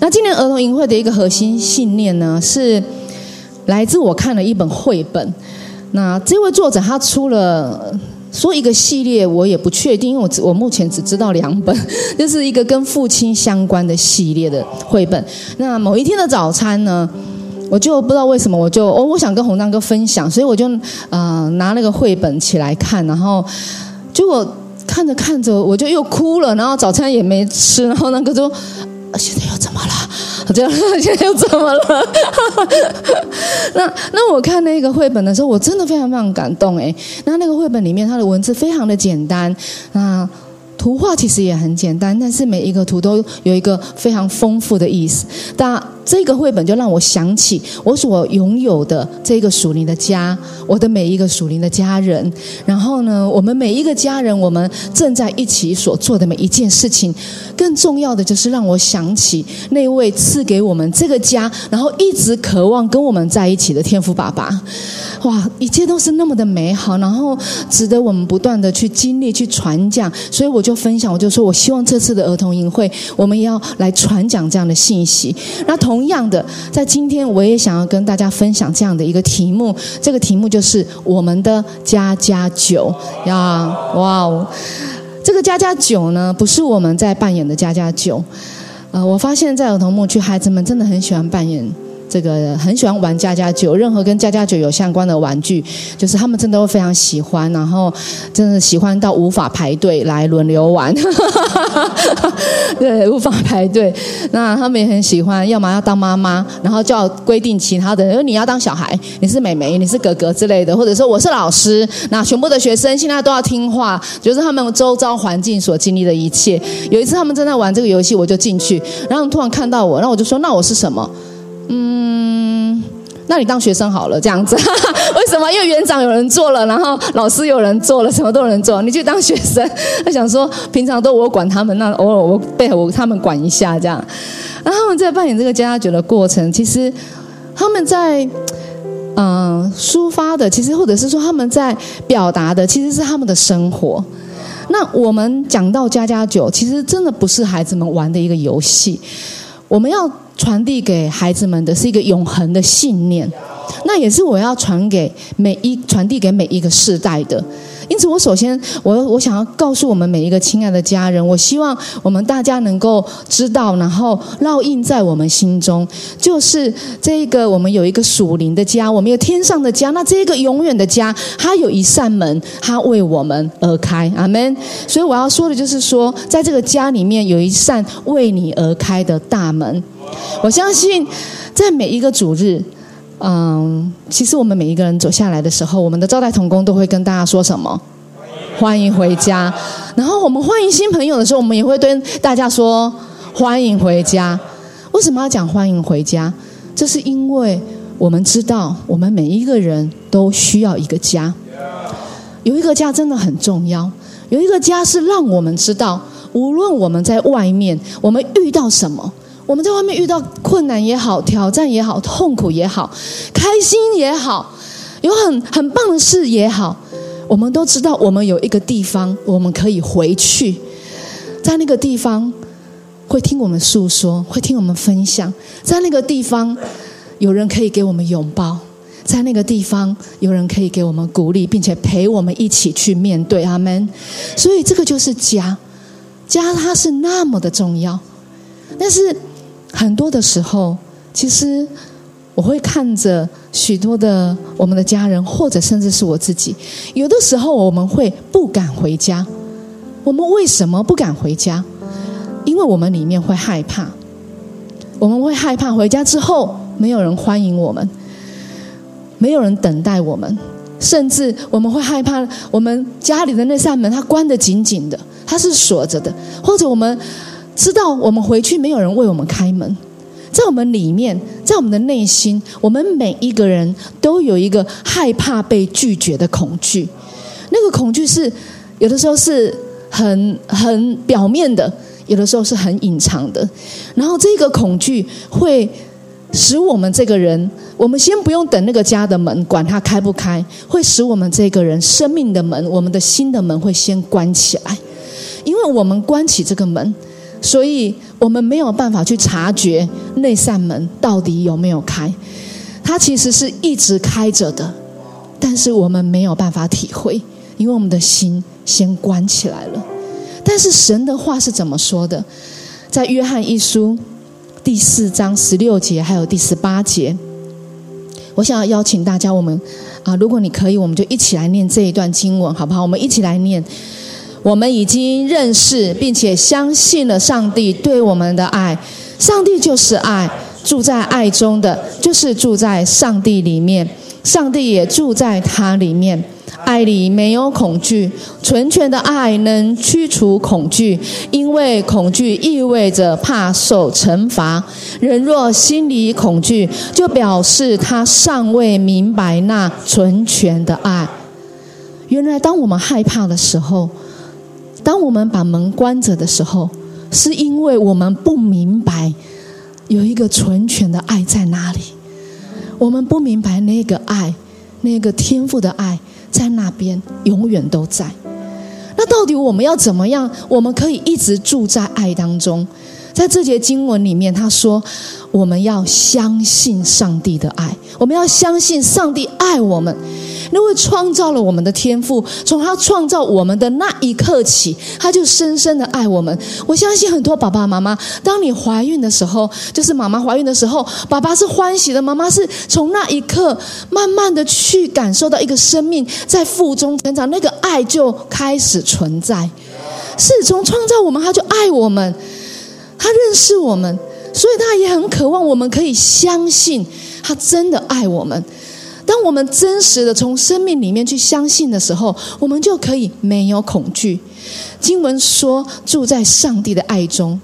那今年儿童营会的一个核心信念呢，是来自我看了一本绘本。那这位作者他出了说一个系列，我也不确定，因为我我目前只知道两本，就是一个跟父亲相关的系列的绘本。那某一天的早餐呢，我就不知道为什么，我就哦，我想跟洪章哥分享，所以我就呃拿那个绘本起来看，然后结果看着看着我就又哭了，然后早餐也没吃，然后那个就。现在又怎么了？这样现在又怎么了？那那我看那个绘本的时候，我真的非常非常感动哎。那那个绘本里面，它的文字非常的简单，那图画其实也很简单，但是每一个图都有一个非常丰富的意思。但这个绘本就让我想起我所拥有的这个属灵的家，我的每一个属灵的家人。然后呢，我们每一个家人，我们正在一起所做的每一件事情，更重要的就是让我想起那位赐给我们这个家，然后一直渴望跟我们在一起的天父爸爸。哇，一切都是那么的美好，然后值得我们不断的去经历、去传讲。所以我就就分享，我就说我希望这次的儿童营会，我们也要来传讲这样的信息。那同。同样的，在今天我也想要跟大家分享这样的一个题目，这个题目就是我们的家家酒呀！哇哦，这个家家酒呢，不是我们在扮演的家家酒。呃，我发现，在儿童牧区，孩子们真的很喜欢扮演。这个很喜欢玩家家酒，任何跟家家酒有相关的玩具，就是他们真的会非常喜欢，然后真的喜欢到无法排队来轮流玩，对，无法排队。那他们也很喜欢，要么要当妈妈，然后就要规定其他的，因为你要当小孩，你是妹妹，你是哥哥之类的，或者说我是老师，那全部的学生现在都要听话，就是他们周遭环境所经历的一切。有一次他们正在玩这个游戏，我就进去，然后突然看到我，然后我就说：“那我是什么？”嗯，那你当学生好了，这样子。为什么？因为园长有人做了，然后老师有人做了，什么都有人做，你去当学生。他想说，平常都我管他们，那偶尔我背我他们管一下，这样。然后他们在扮演这个家家酒的过程，其实他们在嗯抒发的，其实或者是说他们在表达的，其实是他们的生活。那我们讲到家家酒，其实真的不是孩子们玩的一个游戏，我们要。传递给孩子们的是一个永恒的信念，那也是我要传给每一传递给每一个世代的。因此，我首先我我想要告诉我们每一个亲爱的家人，我希望我们大家能够知道，然后烙印在我们心中，就是这个我们有一个属灵的家，我们有天上的家。那这个永远的家，它有一扇门，它为我们而开。阿门。所以我要说的就是说，在这个家里面有一扇为你而开的大门。我相信，在每一个主日。嗯，其实我们每一个人走下来的时候，我们的招待童工都会跟大家说什么？欢迎回家。然后我们欢迎新朋友的时候，我们也会跟大家说欢迎回家。为什么要讲欢迎回家？这是因为我们知道，我们每一个人都需要一个家。有一个家真的很重要。有一个家是让我们知道，无论我们在外面，我们遇到什么。我们在外面遇到困难也好，挑战也好，痛苦也好，开心也好，有很很棒的事也好，我们都知道，我们有一个地方，我们可以回去，在那个地方会听我们诉说，会听我们分享，在那个地方有人可以给我们拥抱，在那个地方有人可以给我们鼓励，并且陪我们一起去面对。阿门。所以这个就是家，家它是那么的重要，但是。很多的时候，其实我会看着许多的我们的家人，或者甚至是我自己。有的时候我们会不敢回家。我们为什么不敢回家？因为我们里面会害怕。我们会害怕回家之后没有人欢迎我们，没有人等待我们，甚至我们会害怕我们家里的那扇门它关得紧紧的，它是锁着的，或者我们。知道我们回去没有人为我们开门，在我们里面，在我们的内心，我们每一个人都有一个害怕被拒绝的恐惧。那个恐惧是有的时候是很很表面的，有的时候是很隐藏的。然后这个恐惧会使我们这个人，我们先不用等那个家的门管它开不开，会使我们这个人生命的门，我们的心的门会先关起来，因为我们关起这个门。所以我们没有办法去察觉那扇门到底有没有开。它其实是一直开着的，但是我们没有办法体会，因为我们的心先关起来了。但是神的话是怎么说的？在约翰一书第四章十六节，还有第十八节，我想要邀请大家，我们啊，如果你可以，我们就一起来念这一段经文，好不好？我们一起来念。我们已经认识并且相信了上帝对我们的爱，上帝就是爱，住在爱中的就是住在上帝里面，上帝也住在他里面。爱里没有恐惧，纯全的爱能驱除恐惧，因为恐惧意味着怕受惩罚。人若心里恐惧，就表示他尚未明白那纯全的爱。原来，当我们害怕的时候，当我们把门关着的时候，是因为我们不明白有一个纯全的爱在哪里。我们不明白那个爱，那个天赋的爱。在那边永远都在。那到底我们要怎么样？我们可以一直住在爱当中。在这节经文里面，他说：“我们要相信上帝的爱，我们要相信上帝爱我们。”那位创造了我们的天赋，从他创造我们的那一刻起，他就深深的爱我们。我相信很多爸爸妈妈，当你怀孕的时候，就是妈妈怀孕的时候，爸爸是欢喜的，妈妈是从那一刻慢慢的去感受到一个生命在腹中成长，那个爱就开始存在。是从创造我们，他就爱我们，他认识我们，所以他也很渴望我们可以相信他真的爱我们。当我们真实的从生命里面去相信的时候，我们就可以没有恐惧。经文说住在上帝的爱中，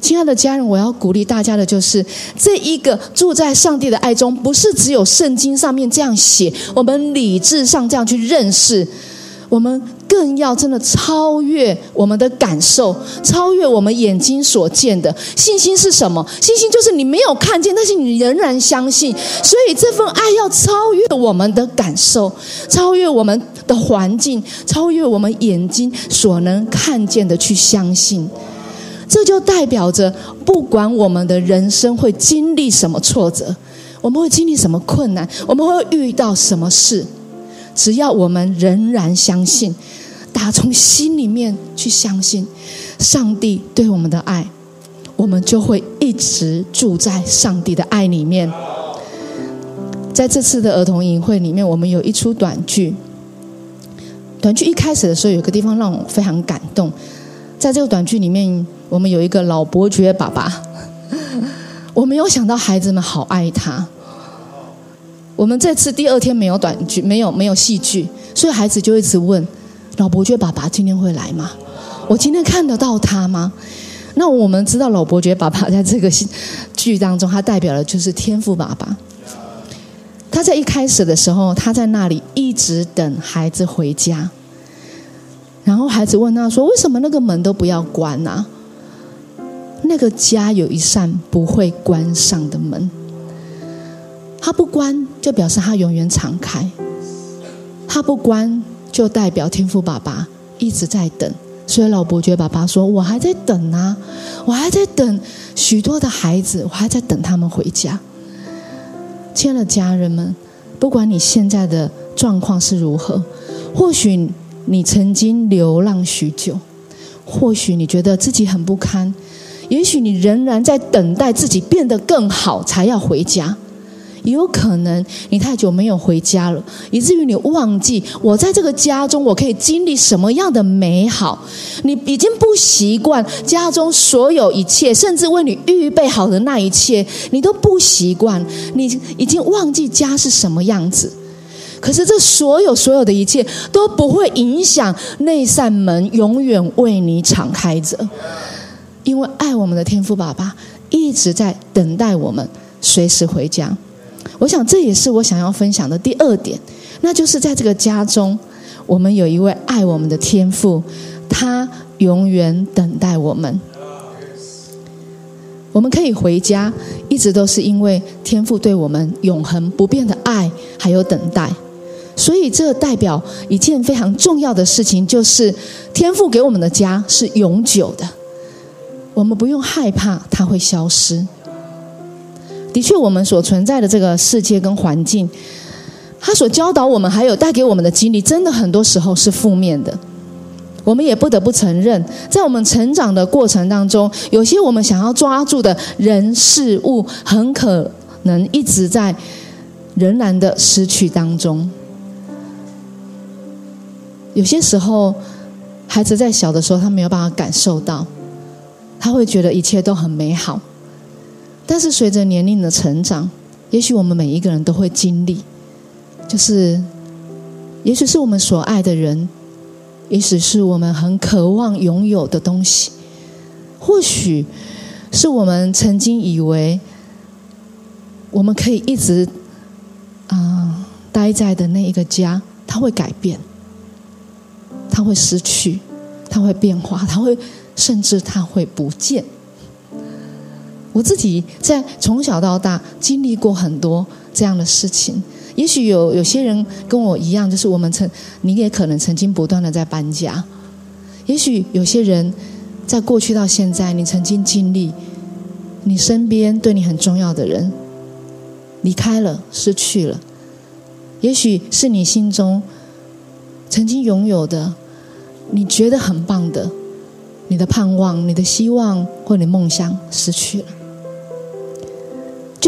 亲爱的家人，我要鼓励大家的就是这一个住在上帝的爱中，不是只有圣经上面这样写，我们理智上这样去认识。我们更要真的超越我们的感受，超越我们眼睛所见的。信心是什么？信心就是你没有看见，但是你仍然相信。所以这份爱要超越我们的感受，超越我们的环境，超越我们眼睛所能看见的去相信。这就代表着，不管我们的人生会经历什么挫折，我们会经历什么困难，我们会遇到什么事。只要我们仍然相信，打从心里面去相信上帝对我们的爱，我们就会一直住在上帝的爱里面。在这次的儿童营会里面，我们有一出短剧。短剧一开始的时候，有个地方让我非常感动。在这个短剧里面，我们有一个老伯爵爸爸，我没有想到孩子们好爱他。我们这次第二天没有短剧，没有没有戏剧，所以孩子就一直问老伯爵爸爸今天会来吗？我今天看得到他吗？那我们知道老伯爵爸爸在这个剧当中，他代表的就是天赋爸爸。他在一开始的时候，他在那里一直等孩子回家，然后孩子问他说：“为什么那个门都不要关呢？那个家有一扇不会关上的门。”他不关，就表示他永远敞开；他不关，就代表天父爸爸一直在等。所以老伯爵爸爸说：“我还在等啊，我还在等许多的孩子，我还在等他们回家。”亲爱的家人们，不管你现在的状况是如何，或许你曾经流浪许久，或许你觉得自己很不堪，也许你仍然在等待自己变得更好才要回家。也有可能你太久没有回家了，以至于你忘记我在这个家中我可以经历什么样的美好。你已经不习惯家中所有一切，甚至为你预备好的那一切，你都不习惯。你已经忘记家是什么样子。可是这所有所有的一切都不会影响那扇门永远为你敞开着，因为爱我们的天父爸爸一直在等待我们随时回家。我想这也是我想要分享的第二点，那就是在这个家中，我们有一位爱我们的天父，他永远等待我们。我们可以回家，一直都是因为天父对我们永恒不变的爱，还有等待。所以这代表一件非常重要的事情，就是天父给我们的家是永久的。我们不用害怕它会消失。的确，我们所存在的这个世界跟环境，它所教导我们，还有带给我们的经历，真的很多时候是负面的。我们也不得不承认，在我们成长的过程当中，有些我们想要抓住的人事物，很可能一直在仍然的失去当中。有些时候，孩子在小的时候，他没有办法感受到，他会觉得一切都很美好。但是随着年龄的成长，也许我们每一个人都会经历，就是，也许是我们所爱的人，也许是我们很渴望拥有的东西，或许是我们曾经以为我们可以一直啊待在的那一个家，它会改变，它会失去，它会变化，它会甚至它会不见。我自己在从小到大经历过很多这样的事情，也许有有些人跟我一样，就是我们曾你也可能曾经不断的在搬家，也许有些人在过去到现在，你曾经经历你身边对你很重要的人离开了、失去了，也许是你心中曾经拥有的，你觉得很棒的，你的盼望、你的希望或你梦想失去了。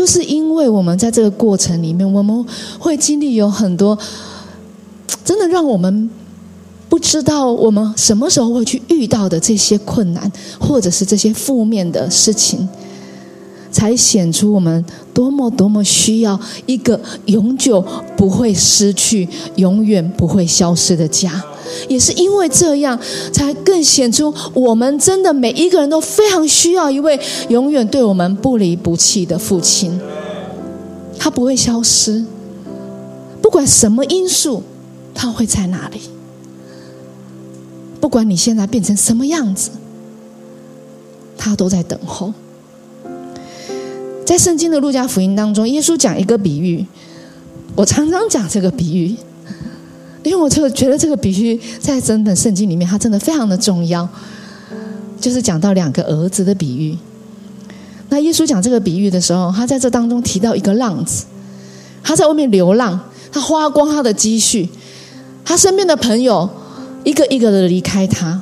就是因为我们在这个过程里面，我们会经历有很多，真的让我们不知道我们什么时候会去遇到的这些困难，或者是这些负面的事情，才显出我们多么多么需要一个永久不会失去、永远不会消失的家。也是因为这样，才更显出我们真的每一个人都非常需要一位永远对我们不离不弃的父亲。他不会消失，不管什么因素，他会在哪里。不管你现在变成什么样子，他都在等候。在圣经的路加福音当中，耶稣讲一个比喻，我常常讲这个比喻。因为我这个觉得这个比喻在整本圣经里面，它真的非常的重要，就是讲到两个儿子的比喻。那耶稣讲这个比喻的时候，他在这当中提到一个浪子，他在外面流浪，他花光他的积蓄，他身边的朋友一个一个的离开他，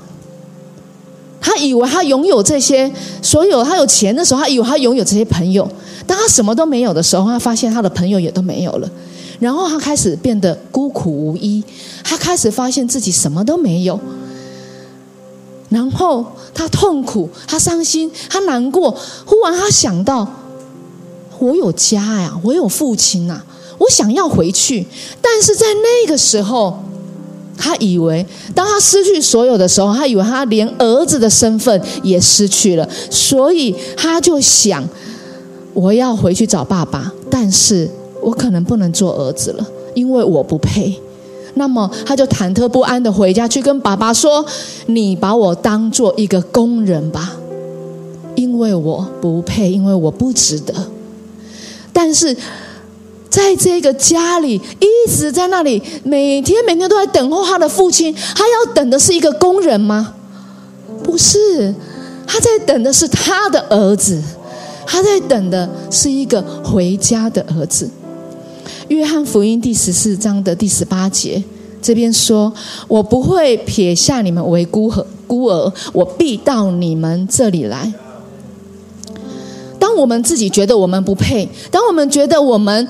他以为他拥有这些所有，他有钱的时候，他以为他拥有这些朋友，当他什么都没有的时候，他发现他的朋友也都没有了。然后他开始变得孤苦无依，他开始发现自己什么都没有。然后他痛苦，他伤心，他难过。忽然他想到：我有家呀，我有父亲呐，我想要回去。但是在那个时候，他以为当他失去所有的时候，他以为他连儿子的身份也失去了，所以他就想：我要回去找爸爸。但是。我可能不能做儿子了，因为我不配。那么他就忐忑不安的回家去跟爸爸说：“你把我当做一个工人吧，因为我不配，因为我不值得。”但是在这个家里，一直在那里，每天每天都在等候他的父亲。他要等的是一个工人吗？不是，他在等的是他的儿子，他在等的是一个回家的儿子。约翰福音第十四章的第十八节，这边说：“我不会撇下你们为孤和孤儿，我必到你们这里来。”当我们自己觉得我们不配，当我们觉得我们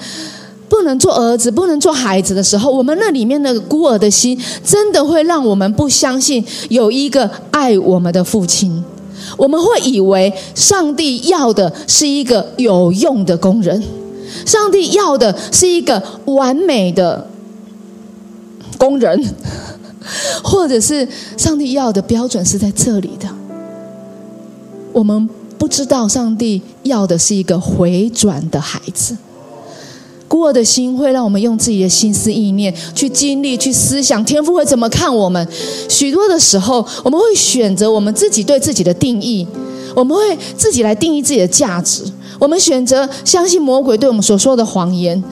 不能做儿子、不能做孩子的时候，我们那里面的孤儿的心，真的会让我们不相信有一个爱我们的父亲。我们会以为上帝要的是一个有用的工人。上帝要的是一个完美的工人，或者是上帝要的标准是在这里的。我们不知道上帝要的是一个回转的孩子。孤儿的心会让我们用自己的心思意念去经历、去思想，天父会怎么看我们？许多的时候，我们会选择我们自己对自己的定义，我们会自己来定义自己的价值。我们选择相信魔鬼对我们所说的谎言，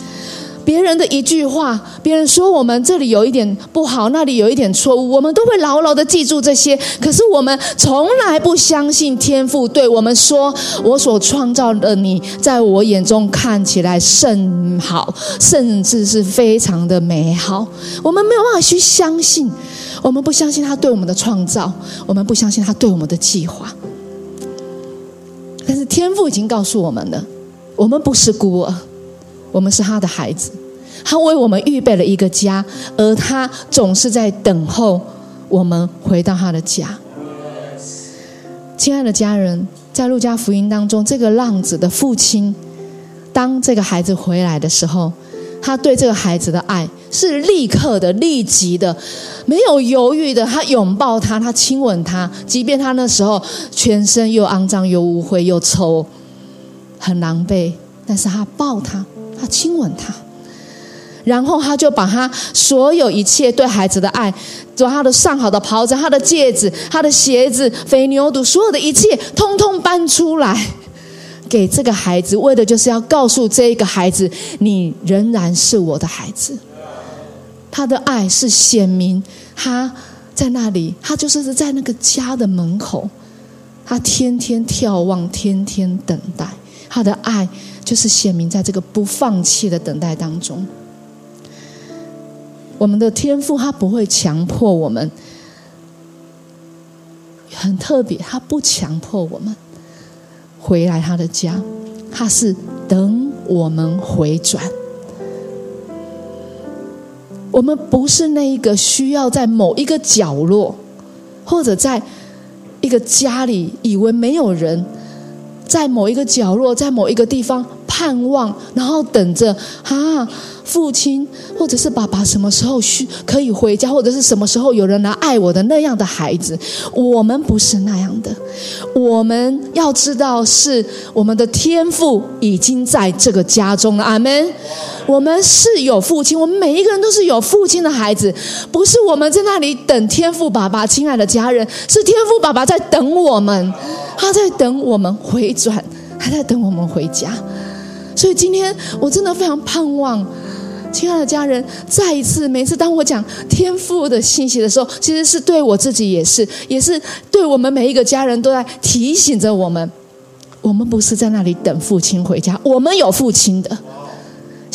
别人的一句话，别人说我们这里有一点不好，那里有一点错误，我们都会牢牢的记住这些。可是我们从来不相信天父对我们说：“我所创造的你，在我眼中看起来甚好，甚至是非常的美好。”我们没有办法去相信，我们不相信他对我们的创造，我们不相信他对我们的计划。天父已经告诉我们了，我们不是孤儿。我们是他的孩子，他为我们预备了一个家，而他总是在等候我们回到他的家。亲爱的家人，在路加福音当中，这个浪子的父亲，当这个孩子回来的时候，他对这个孩子的爱是立刻的、立即的，没有犹豫的，他拥抱他，他亲吻他，即便他那时候全身又肮脏又污秽又臭，很狼狈，但是他抱他。他亲吻他，然后他就把他所有一切对孩子的爱，把他的上好的袍子、他的戒指、他的鞋子、肥牛肚，所有的一切，通通搬出来，给这个孩子，为的就是要告诉这一个孩子，你仍然是我的孩子。他的爱是显明，他在那里，他就是在那个家的门口，他天天眺望，天天等待，他的爱。就是显明在这个不放弃的等待当中，我们的天赋他不会强迫我们，很特别，他不强迫我们回来他的家，他是等我们回转。我们不是那一个需要在某一个角落，或者在一个家里以为没有人。在某一个角落，在某一个地方盼望，然后等着啊，父亲或者是爸爸什么时候需可以回家，或者是什么时候有人来爱我的那样的孩子，我们不是那样的。我们要知道，是我们的天赋已经在这个家中了。阿门。我们是有父亲，我们每一个人都是有父亲的孩子，不是我们在那里等天赋爸爸。亲爱的家人，是天赋爸爸在等我们。他在等我们回转，他在等我们回家。所以今天我真的非常盼望，亲爱的家人，再一次，每次当我讲天赋的信息的时候，其实是对我自己也是，也是对我们每一个家人都在提醒着我们：我们不是在那里等父亲回家，我们有父亲的。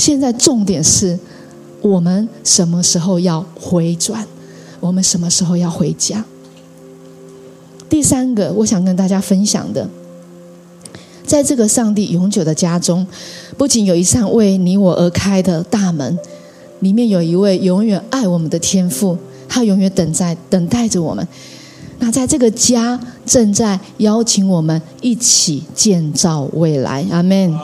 现在重点是我们什么时候要回转，我们什么时候要回家。第三个，我想跟大家分享的，在这个上帝永久的家中，不仅有一扇为你我而开的大门，里面有一位永远爱我们的天父，他永远等在等待着我们。那在这个家正在邀请我们一起建造未来，阿门。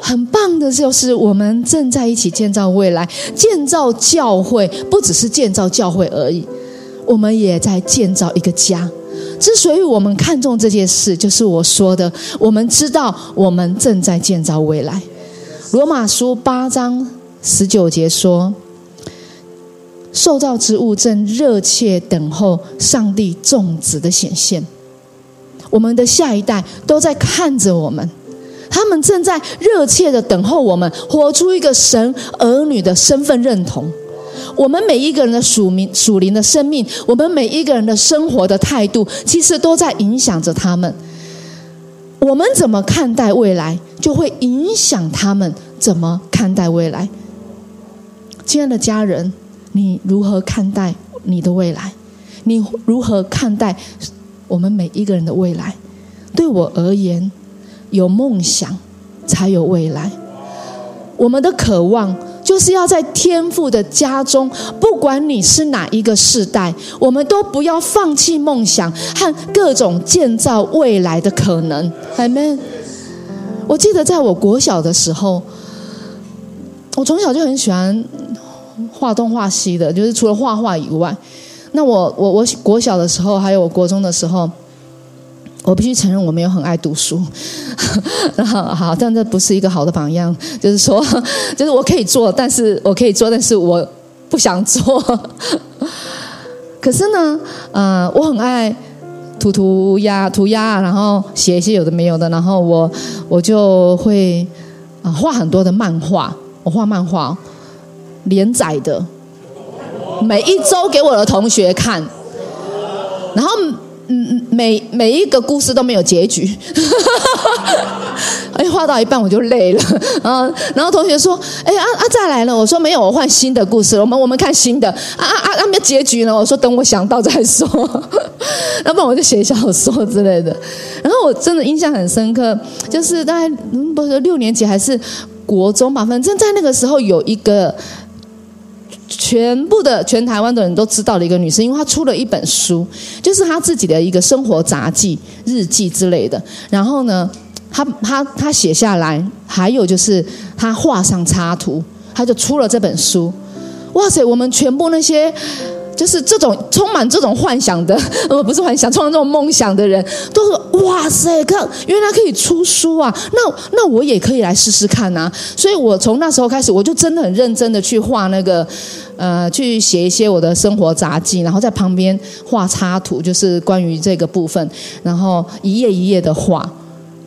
很棒的就是我们正在一起建造未来，建造教会，不只是建造教会而已，我们也在建造一个家。之所以我们看重这件事，就是我说的，我们知道我们正在建造未来。罗马书八章十九节说：“受造之物正热切等候上帝种子的显现。”我们的下一代都在看着我们，他们正在热切的等候我们活出一个神儿女的身份认同。我们每一个人的属名属灵的生命，我们每一个人的生活的态度，其实都在影响着他们。我们怎么看待未来，就会影响他们怎么看待未来。亲爱的家人，你如何看待你的未来？你如何看待我们每一个人的未来？对我而言，有梦想才有未来。我们的渴望。就是要在天父的家中，不管你是哪一个世代，我们都不要放弃梦想和各种建造未来的可能。阿门。我记得在我国小的时候，我从小就很喜欢画东画西的，就是除了画画以外，那我我我国小的时候，还有我国中的时候。我必须承认，我没有很爱读书。好，好，但这不是一个好的榜样。就是说，就是我可以做，但是我可以做，但是我不想做。可是呢，呃，我很爱涂涂鸦、涂鸦，然后写一些有的没有的，然后我我就会啊画很多的漫画。我画漫画，连载的，每一周给我的同学看，然后嗯每每一个故事都没有结局。哎，画到一半我就累了，嗯，然后同学说：“哎啊啊，再来了。”我说：“没有，我换新的故事了。我们我们看新的。”啊啊啊，那结局呢？我说：“等我想到再说。”要不然我就写小说之类的。然后我真的印象很深刻，就是大概不是六年级还是国中吧，反正在那个时候有一个全部的全台湾的人都知道的一个女生，因为她出了一本书，就是她自己的一个生活杂记、日记之类的。然后呢？她她她写下来，还有就是她画上插图，她就出了这本书。哇塞！我们全部那些就是这种充满这种幻想的，呃，不是幻想，充满这种梦想的人，都是哇塞！看，原来可以出书啊！那那我也可以来试试看呐。所以我从那时候开始，我就真的很认真的去画那个，呃，去写一些我的生活杂记，然后在旁边画插图，就是关于这个部分，然后一页一页的画。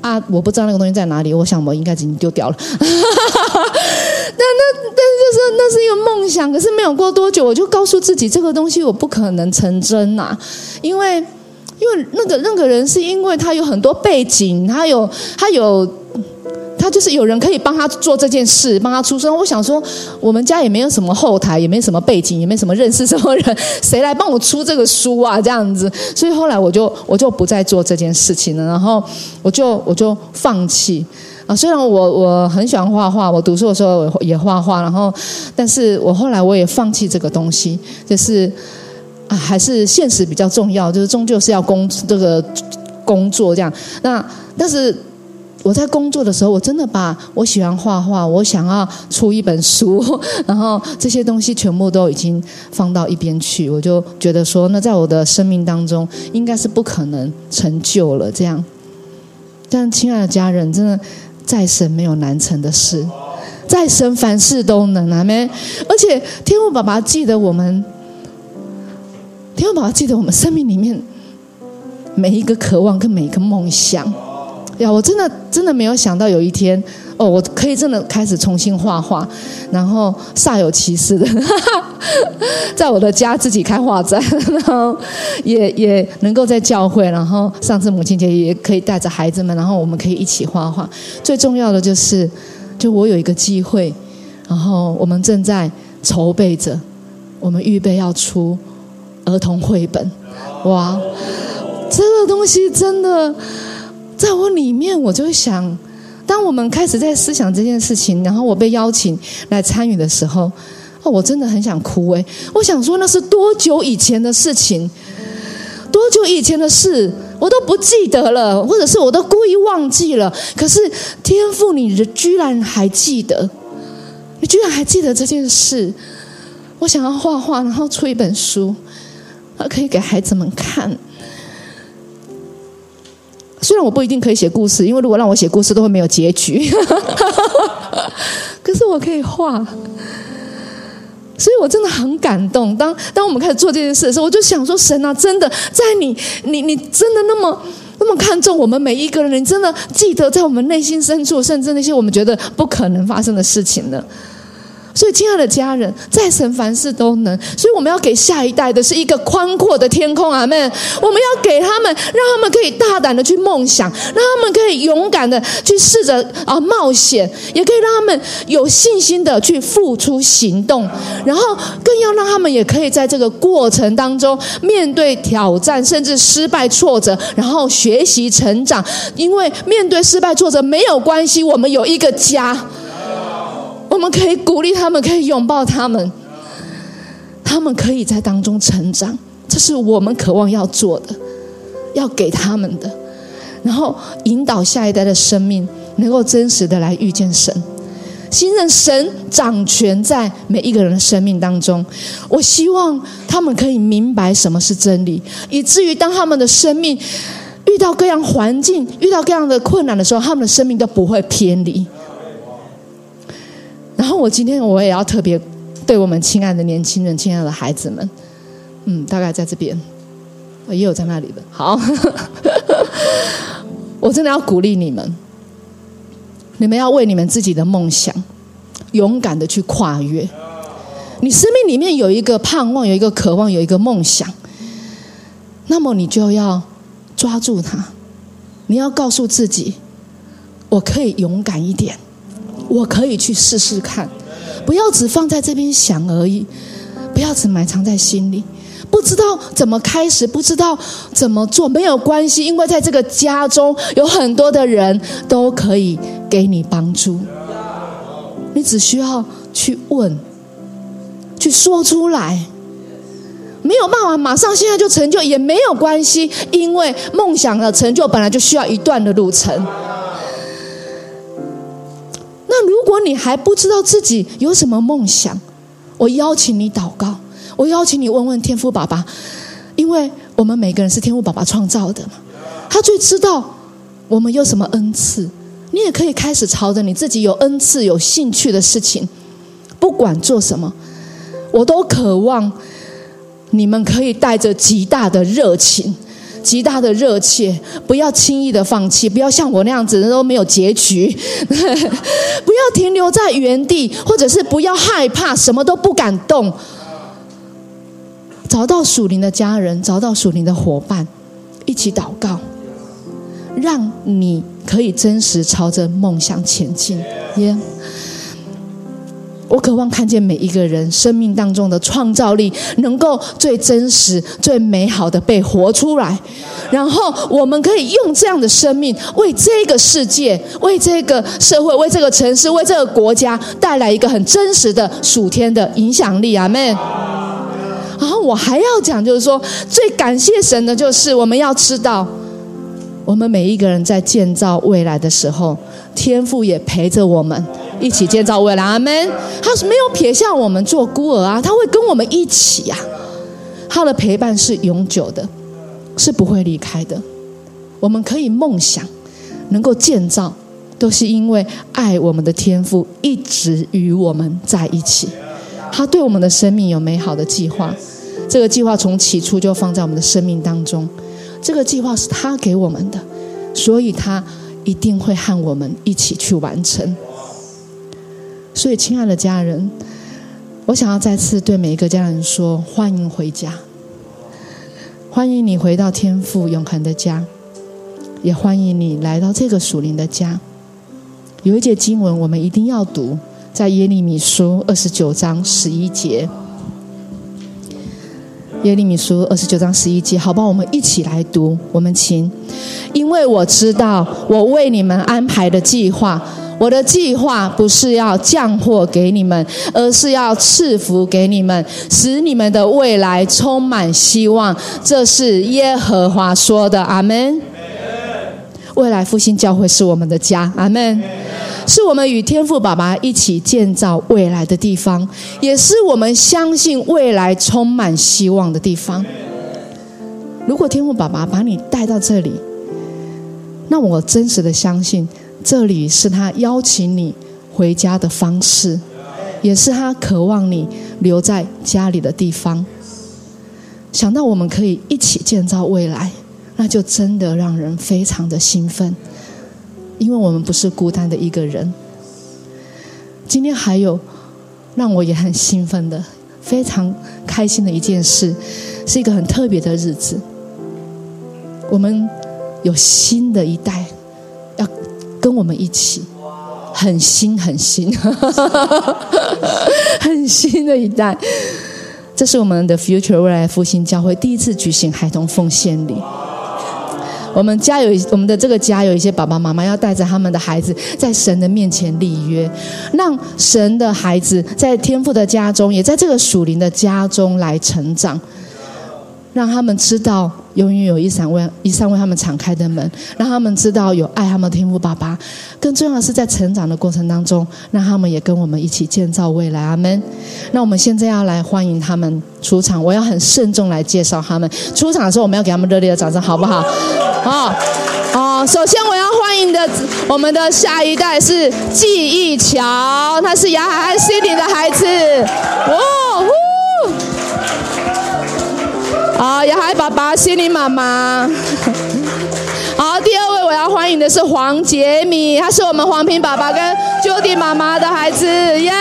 啊，我不知道那个东西在哪里，我想我应该已经丢掉了。但那但是就是那是一个梦想，可是没有过多久，我就告诉自己，这个东西我不可能成真呐，因为因为那个那个人是因为他有很多背景，他有他有。他就是有人可以帮他做这件事，帮他出声。我想说，我们家也没有什么后台，也没什么背景，也没什么认识什么人，谁来帮我出这个书啊？这样子，所以后来我就我就不再做这件事情了。然后我就我就放弃啊。虽然我我很喜欢画画，我读书的时候也画画，然后，但是我后来我也放弃这个东西，就是啊，还是现实比较重要，就是终究是要工这个工作这样。那但是。我在工作的时候，我真的把我喜欢画画，我想要出一本书，然后这些东西全部都已经放到一边去。我就觉得说，那在我的生命当中，应该是不可能成就了。这样，但亲爱的家人，真的，再生没有难成的事，再生凡事都能，阿没？而且天父爸爸记得我们，天父爸爸记得我们生命里面每一个渴望跟每一个梦想。呀，我真的真的没有想到有一天，我可以真的开始重新画画，然后煞有其事的，在我的家自己开画展，然后也也能够在教会，然后上次母亲节也可以带着孩子们，然后我们可以一起画画。最重要的就是，就我有一个机会，然后我们正在筹备着，我们预备要出儿童绘本。哇，这个东西真的。在我里面，我就想，当我们开始在思想这件事情，然后我被邀请来参与的时候，哦，我真的很想哭诶，我想说，那是多久以前的事情？多久以前的事，我都不记得了，或者是我都故意忘记了。可是天赋，你居然还记得，你居然还记得这件事。我想要画画，然后出一本书，可以给孩子们看。虽然我不一定可以写故事，因为如果让我写故事，都会没有结局。可是我可以画，所以我真的很感动。当当我们开始做这件事的时候，我就想说：神啊，真的在你，你你真的那么那么看重我们每一个人？你真的记得在我们内心深处，甚至那些我们觉得不可能发生的事情呢？所以，亲爱的家人，再神凡事都能。所以，我们要给下一代的是一个宽阔的天空，阿门。我们要给他们，让他们可以大胆的去梦想，让他们可以勇敢的去试着啊冒险，也可以让他们有信心的去付出行动。然后，更要让他们也可以在这个过程当中面对挑战，甚至失败挫折，然后学习成长。因为面对失败挫折没有关系，我们有一个家。我们可以鼓励他们，可以拥抱他们，他们可以在当中成长，这是我们渴望要做的，要给他们的，然后引导下一代的生命能够真实的来遇见神，信任神掌权在每一个人的生命当中。我希望他们可以明白什么是真理，以至于当他们的生命遇到各样环境、遇到各样的困难的时候，他们的生命都不会偏离。然后我今天我也要特别对我们亲爱的年轻人、亲爱的孩子们，嗯，大概在这边，也有在那里的。好，我真的要鼓励你们，你们要为你们自己的梦想勇敢的去跨越。你生命里面有一个盼望，有一个渴望，有一个梦想，那么你就要抓住它。你要告诉自己，我可以勇敢一点，我可以去试试看，不要只放在这边想而已，不要只埋藏在心里。不知道怎么开始，不知道怎么做，没有关系，因为在这个家中有很多的人都可以给你帮助。你只需要去问。去说出来，没有办法马上现在就成就也没有关系，因为梦想的成就本来就需要一段的路程。如果你还不知道自己有什么梦想，我邀请你祷告，我邀请你问问天父爸爸，因为我们每个人是天父爸爸创造的嘛，他最知道我们有什么恩赐。你也可以开始朝着你自己有恩赐、有兴趣的事情，不管做什么。我都渴望你们可以带着极大的热情、极大的热切，不要轻易的放弃，不要像我那样子人都没有结局，不要停留在原地，或者是不要害怕，什么都不敢动。找到属灵的家人，找到属灵的伙伴，一起祷告，让你可以真实朝着梦想前进。耶。我渴望看见每一个人生命当中的创造力，能够最真实、最美好的被活出来，然后我们可以用这样的生命，为这个世界、为这个社会、为这个城市、为这个国家带来一个很真实的属天的影响力。阿门。然后我还要讲，就是说，最感谢神的，就是我们要知道，我们每一个人在建造未来的时候，天父也陪着我们。一起建造未来，阿门。他是没有撇下我们做孤儿啊，他会跟我们一起呀。他的陪伴是永久的，是不会离开的。我们可以梦想，能够建造，都是因为爱我们的天赋一直与我们在一起。他对我们的生命有美好的计划，这个计划从起初就放在我们的生命当中。这个计划是他给我们的，所以他一定会和我们一起去完成。所以，亲爱的家人，我想要再次对每一个家人说：欢迎回家，欢迎你回到天父永恒的家，也欢迎你来到这个属灵的家。有一节经文，我们一定要读，在耶利米书二十九章十一节。耶利米书二十九章十一节，好吧，我们一起来读。我们请，因为我知道我为你们安排的计划。我的计划不是要降祸给你们，而是要赐福给你们，使你们的未来充满希望。这是耶和华说的，阿门。未来复兴教会是我们的家，阿门。是我们与天父爸爸一起建造未来的地方，也是我们相信未来充满希望的地方。如果天父爸爸把你带到这里，那我真实的相信。这里是他邀请你回家的方式，也是他渴望你留在家里的地方。想到我们可以一起建造未来，那就真的让人非常的兴奋，因为我们不是孤单的一个人。今天还有让我也很兴奋的、非常开心的一件事，是一个很特别的日子。我们有新的一代。跟我们一起，很新很新，很新的一代。这是我们的 Future 未来复兴教会第一次举行孩童奉献礼。我们家有我们的这个家有一些爸爸妈妈要带着他们的孩子在神的面前立约，让神的孩子在天父的家中，也在这个属灵的家中来成长，让他们知道。永远有一扇为一扇为他们敞开的门，让他们知道有爱他们的天父爸爸。更重要的是，在成长的过程当中，让他们也跟我们一起建造未来。阿门。那我们现在要来欢迎他们出场，我要很慎重来介绍他们出场的时候，我们要给他们热烈的掌声，好不好？好，好。首先我要欢迎的我们的下一代是记忆桥，他是雅海和 Cindy 的孩子。哇呼！好，雅海爸爸，心灵妈妈。好，第二位我要欢迎的是黄杰米，他是我们黄平爸爸跟 Judy 妈妈的孩子，耶！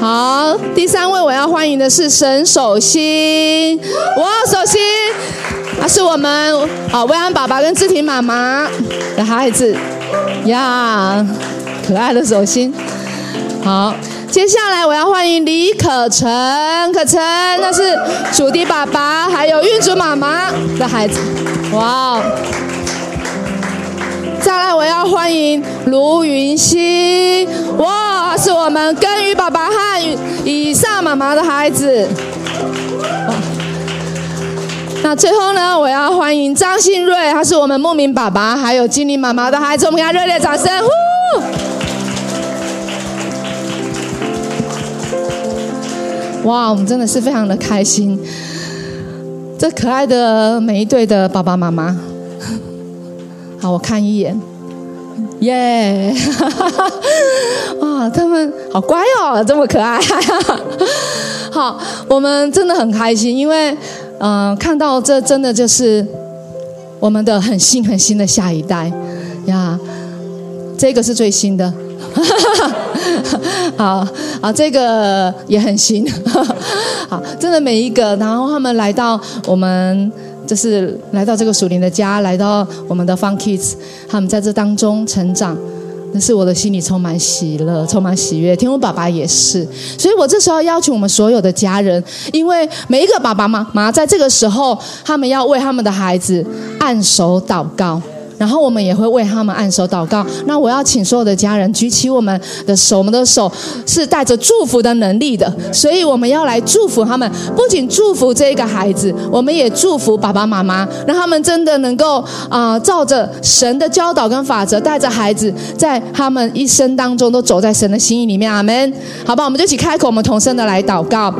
好，第三位我要欢迎的是沈守心，哇，守心，他是我们啊薇安爸爸跟志婷妈妈的孩子，呀，可爱的守心。好，接下来我要欢迎李可成，可成，那是主的爸爸还有运竹妈妈的孩子，哇。再来，我要欢迎卢云熙，哇，是我们根宇爸爸和以上妈妈的孩子。那最后呢，我要欢迎张信瑞，他是我们牧民爸爸还有金玲妈妈的孩子，我们给他热烈掌声！哇，我们真的是非常的开心，这可爱的每一对的爸爸妈妈。好，我看一眼，耶！哇，他们好乖哦，这么可爱。好，我们真的很开心，因为嗯，看到这真的就是我们的很新很新的下一代呀。这个是最新的，哈哈哈好啊，这个也很新。好，真的每一个，然后他们来到我们。就是来到这个属灵的家，来到我们的 Fun Kids，他们在这当中成长，那是我的心里充满喜乐，充满喜悦。天父爸爸也是，所以我这时候邀请我们所有的家人，因为每一个爸爸妈妈在这个时候，他们要为他们的孩子按手祷告。然后我们也会为他们按手祷告。那我要请所有的家人举起我们的手，我们的手是带着祝福的能力的，所以我们要来祝福他们。不仅祝福这个孩子，我们也祝福爸爸妈妈，让他们真的能够啊，照着神的教导跟法则，带着孩子在他们一生当中都走在神的心意里面。阿门。好吧，我们就一起开口，我们同声的来祷告。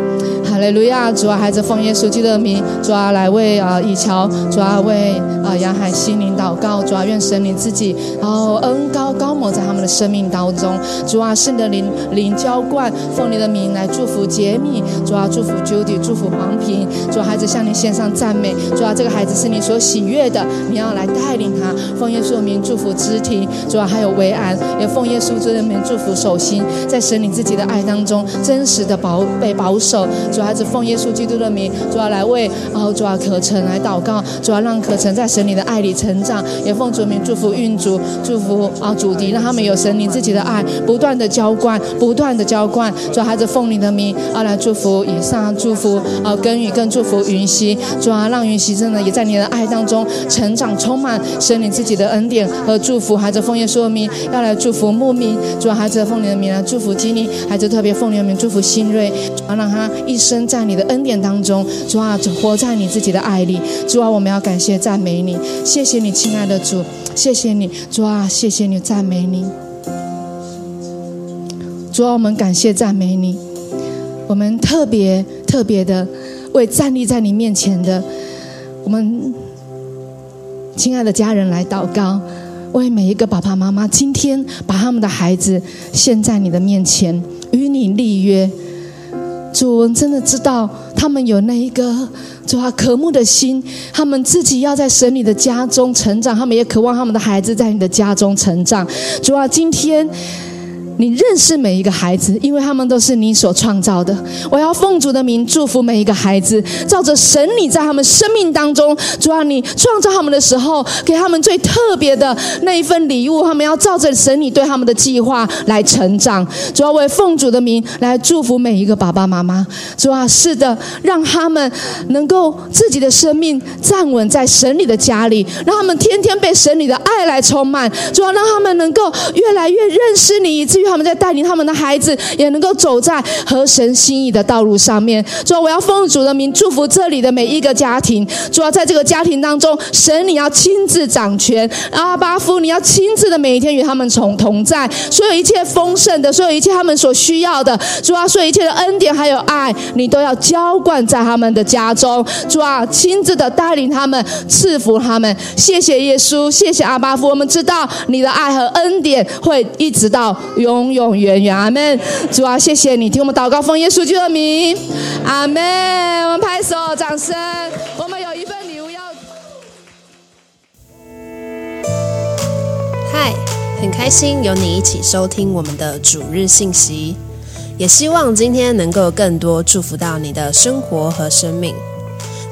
哈利路亚！主啊，孩子奉耶稣基督的名，主啊，来为啊以乔，主啊为啊杨海心灵祷告。主啊，愿神灵自己，然后恩高高抹在他们的生命当中。主啊，圣的灵灵浇灌，奉你的名来祝福杰米。主啊，祝福 Judy，祝福黄平。主啊，孩子向你献上赞美。主啊，这个孩子是你所喜悦的，你要来带领他。奉耶稣的名祝福肢体。主啊，还有维安，也奉耶稣的名祝福手心，在神灵自己的爱当中，真实的保被保守。主孩子奉耶稣基督的名，主要来为哦主啊可成来祷告，主要让可成在神里的爱里成长，也奉主名祝福运主，祝福啊主敌，让他们有神灵自己的爱，不断的浇灌，不断的浇灌。主孩子奉你的名啊来祝福以上，祝福啊耕耘更祝福云溪，主啊让云溪真的也在你的爱当中成长，充满神灵自己的恩典和祝福。孩子奉耶稣的名要来祝福牧民，主啊孩子奉你的名来祝福基尼，孩子特别奉你的名祝福新锐，主啊让他一生。在你的恩典当中，主啊，活在你自己的爱里。主啊，我们要感谢赞美你，谢谢你，亲爱的主，谢谢你，主啊，谢谢你，赞美你。主啊，我们感谢赞美你。我们特别特别的为站立在你面前的我们亲爱的家人来祷告，为每一个爸爸妈妈，今天把他们的孩子献在你的面前，与你立约。主我真的知道，他们有那一个主啊渴慕的心，他们自己要在神你的家中成长，他们也渴望他们的孩子在你的家中成长。主啊，今天。你认识每一个孩子，因为他们都是你所创造的。我要奉主的名祝福每一个孩子，照着神你在他们生命当中，主啊，你创造他们的时候，给他们最特别的那一份礼物。他们要照着神你对他们的计划来成长。主要为奉主的名来祝福每一个爸爸妈妈。主啊，是的，让他们能够自己的生命站稳在神里的家里，让他们天天被神里的爱来充满。主要让他们能够越来越认识你，以至于。他们在带领他们的孩子，也能够走在合神心意的道路上面。主啊，我要奉主的名祝福这里的每一个家庭。主啊，在这个家庭当中，神你要亲自掌权，阿巴夫你要亲自的每一天与他们同同在。所有一切丰盛的，所有一切他们所需要的，主啊，所有一切的恩典还有爱，你都要浇灌在他们的家中。主啊，亲自的带领他们，赐福他们。谢谢耶稣，谢谢阿巴夫。我们知道你的爱和恩典会一直到永。永永远远。阿门。主啊，谢谢你听我们祷告，奉耶稣基督的名，阿门。我们拍手掌声。我们有一份礼物要。嗨，很开心有你一起收听我们的主日信息，也希望今天能够更多祝福到你的生活和生命。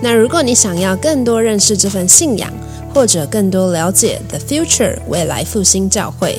那如果你想要更多认识这份信仰，或者更多了解 The Future 未来复兴教会，